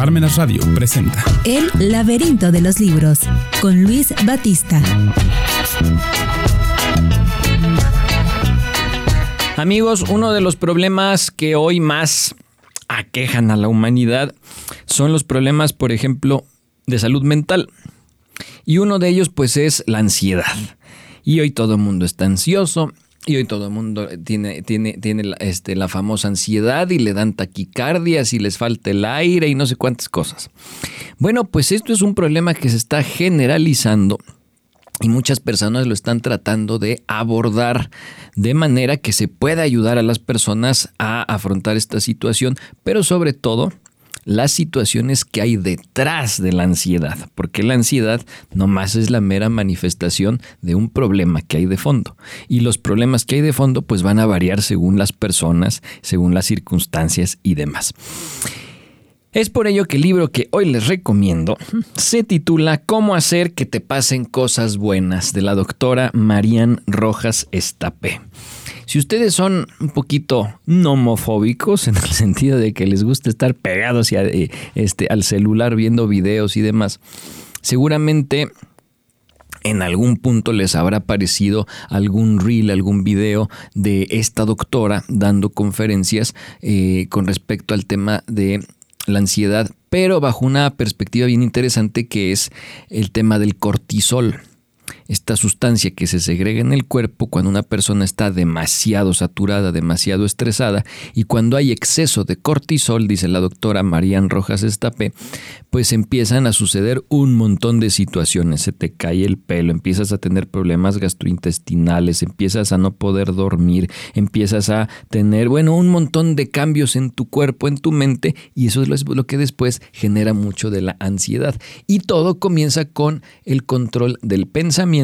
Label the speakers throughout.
Speaker 1: Parmenas Radio presenta
Speaker 2: El laberinto de los libros con Luis Batista.
Speaker 3: Amigos, uno de los problemas que hoy más aquejan a la humanidad son los problemas, por ejemplo, de salud mental. Y uno de ellos pues es la ansiedad. Y hoy todo el mundo está ansioso y hoy todo el mundo tiene, tiene, tiene la, este, la famosa ansiedad y le dan taquicardias y les falta el aire y no sé cuántas cosas. Bueno, pues esto es un problema que se está generalizando y muchas personas lo están tratando de abordar de manera que se pueda ayudar a las personas a afrontar esta situación, pero sobre todo las situaciones que hay detrás de la ansiedad, porque la ansiedad no más es la mera manifestación de un problema que hay de fondo. Y los problemas que hay de fondo pues van a variar según las personas, según las circunstancias y demás. Es por ello que el libro que hoy les recomiendo se titula Cómo hacer que te pasen cosas buenas de la doctora Marian Rojas Estapé. Si ustedes son un poquito nomofóbicos en el sentido de que les gusta estar pegados eh, este, al celular viendo videos y demás, seguramente en algún punto les habrá parecido algún reel, algún video de esta doctora dando conferencias eh, con respecto al tema de la ansiedad, pero bajo una perspectiva bien interesante que es el tema del cortisol esta sustancia que se segrega en el cuerpo cuando una persona está demasiado saturada, demasiado estresada y cuando hay exceso de cortisol, dice la doctora Marian Rojas Estapé, pues empiezan a suceder un montón de situaciones, se te cae el pelo, empiezas a tener problemas gastrointestinales, empiezas a no poder dormir, empiezas a tener, bueno, un montón de cambios en tu cuerpo, en tu mente y eso es lo que después genera mucho de la ansiedad. Y todo comienza con el control del pensamiento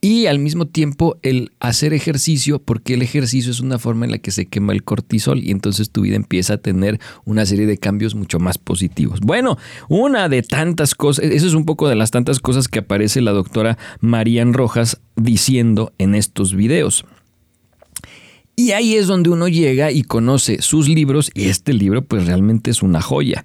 Speaker 3: y al mismo tiempo el hacer ejercicio, porque el ejercicio es una forma en la que se quema el cortisol y entonces tu vida empieza a tener una serie de cambios mucho más positivos. Bueno, una de tantas cosas, eso es un poco de las tantas cosas que aparece la doctora Marian Rojas diciendo en estos videos. Y ahí es donde uno llega y conoce sus libros y este libro pues realmente es una joya.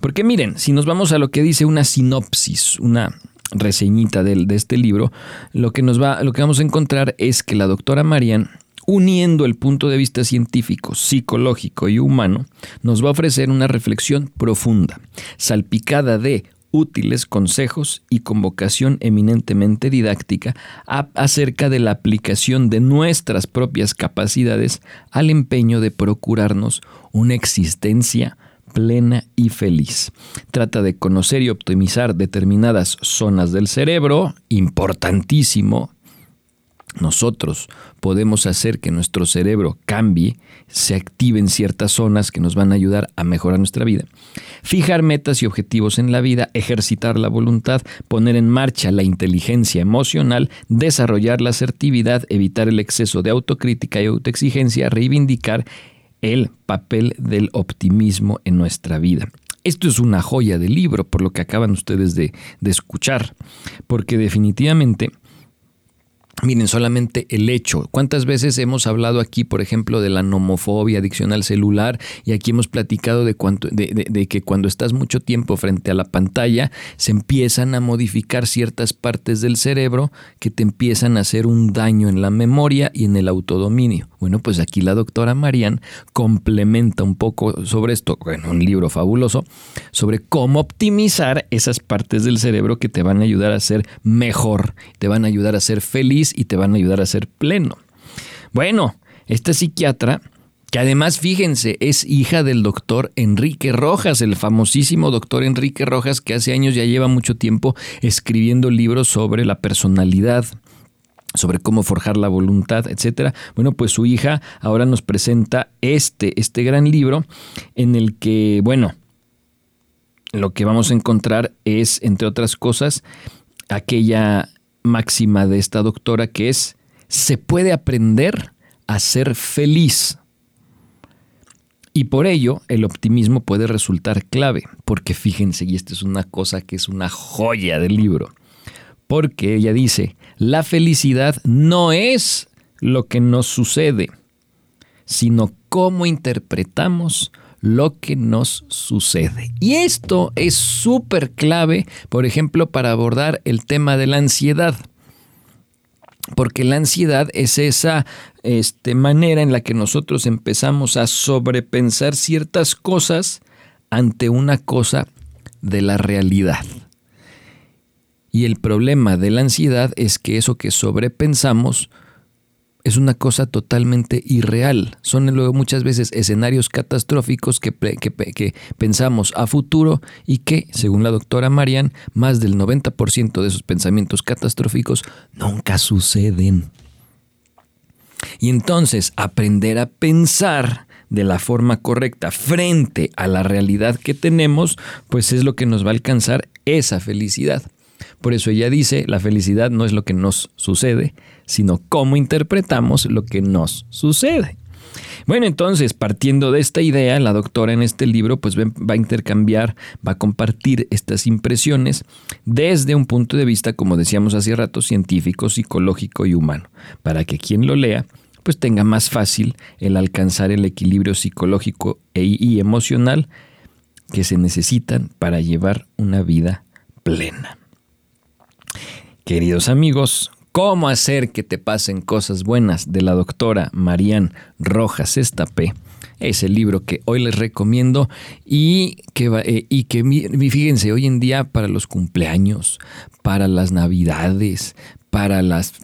Speaker 3: Porque miren, si nos vamos a lo que dice una sinopsis, una reseñita de, de este libro, lo que, nos va, lo que vamos a encontrar es que la doctora Marian uniendo el punto de vista científico, psicológico y humano, nos va a ofrecer una reflexión profunda, salpicada de útiles consejos y convocación eminentemente didáctica acerca de la aplicación de nuestras propias capacidades al empeño de procurarnos una existencia plena y feliz. Trata de conocer y optimizar determinadas zonas del cerebro, importantísimo. Nosotros podemos hacer que nuestro cerebro cambie, se activen ciertas zonas que nos van a ayudar a mejorar nuestra vida. Fijar metas y objetivos en la vida, ejercitar la voluntad, poner en marcha la inteligencia emocional, desarrollar la asertividad, evitar el exceso de autocrítica y autoexigencia, reivindicar el papel del optimismo en nuestra vida. Esto es una joya de libro, por lo que acaban ustedes de, de escuchar, porque definitivamente Miren, solamente el hecho. ¿Cuántas veces hemos hablado aquí, por ejemplo, de la nomofobia, adicción al celular? Y aquí hemos platicado de, de, que cuando estás mucho tiempo frente a la pantalla, se empiezan a modificar ciertas partes del cerebro que te empiezan a hacer un daño en la memoria y en el autodominio. Bueno, pues aquí la doctora Marian complementa un poco sobre esto, en un libro fabuloso, sobre cómo optimizar esas partes del cerebro que te van a ayudar a ser mejor, te van a ayudar a ser feliz y te van a ayudar a ser pleno. Bueno, esta psiquiatra, que además, fíjense, es hija del doctor Enrique Rojas, el famosísimo doctor Enrique Rojas, que hace años ya lleva mucho tiempo escribiendo libros sobre la personalidad, sobre cómo forjar la voluntad, etcétera. Bueno, pues su hija ahora nos presenta este, este gran libro en el que, bueno, lo que vamos a encontrar es, entre otras cosas, aquella máxima de esta doctora que es, se puede aprender a ser feliz. Y por ello el optimismo puede resultar clave, porque fíjense, y esta es una cosa que es una joya del libro, porque ella dice, la felicidad no es lo que nos sucede, sino cómo interpretamos lo que nos sucede. Y esto es súper clave, por ejemplo, para abordar el tema de la ansiedad. Porque la ansiedad es esa este, manera en la que nosotros empezamos a sobrepensar ciertas cosas ante una cosa de la realidad. Y el problema de la ansiedad es que eso que sobrepensamos es una cosa totalmente irreal. Son luego muchas veces escenarios catastróficos que, que, pensamos a futuro y que, según la doctora Marian, más del 90% de esos pensamientos catastróficos nunca suceden. Y entonces aprender a pensar de la forma correcta frente a la realidad que tenemos, pues es lo que nos va a alcanzar esa felicidad. Por eso ella dice, la felicidad no es lo que nos sucede, sino cómo interpretamos lo que nos sucede. Bueno, entonces, partiendo de esta idea, la doctora en este libro pues va a intercambiar, va a compartir estas impresiones desde un punto de vista, como decíamos hace rato, científico, psicológico y humano, para que quien lo lea pues tenga más fácil el alcanzar el equilibrio psicológico e, y emocional que se necesitan para llevar una vida plena. Queridos amigos, ¿Cómo hacer que te pasen cosas buenas? de la doctora Marían Rojas Estapé. Es el libro que hoy les recomiendo y que, eh, y que fíjense, hoy en día para los cumpleaños, para las navidades, para las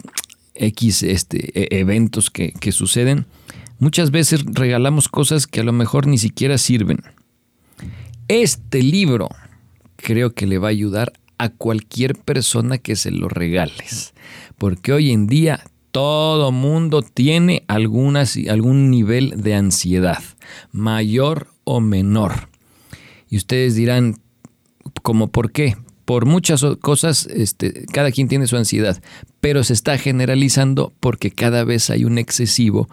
Speaker 3: X este, e, eventos que, que suceden, muchas veces regalamos cosas que a lo mejor ni siquiera sirven. Este libro creo que le va a ayudar a cualquier persona que se lo regales. Porque hoy en día todo mundo tiene algunas, algún nivel de ansiedad, mayor o menor. Y ustedes dirán, ¿cómo por qué? Por muchas cosas, este, cada quien tiene su ansiedad, pero se está generalizando porque cada vez hay un excesivo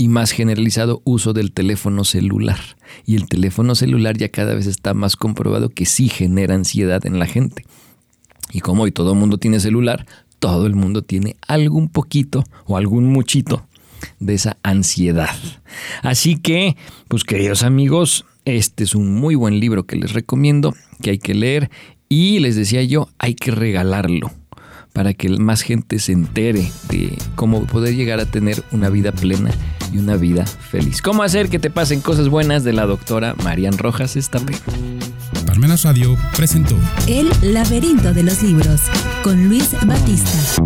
Speaker 3: y más generalizado uso del teléfono celular. Y el teléfono celular ya cada vez está más comprobado que sí genera ansiedad en la gente. Y como hoy todo el mundo tiene celular, todo el mundo tiene algún poquito o algún muchito de esa ansiedad. Así que, pues queridos amigos, este es un muy buen libro que les recomiendo, que hay que leer y les decía yo, hay que regalarlo para que más gente se entere de cómo poder llegar a tener una vida plena y una vida feliz. ¿Cómo hacer que te pasen cosas buenas de la doctora Marian Rojas Estape?
Speaker 1: Parmenas Radio presentó
Speaker 2: El laberinto de los libros con Luis Batista.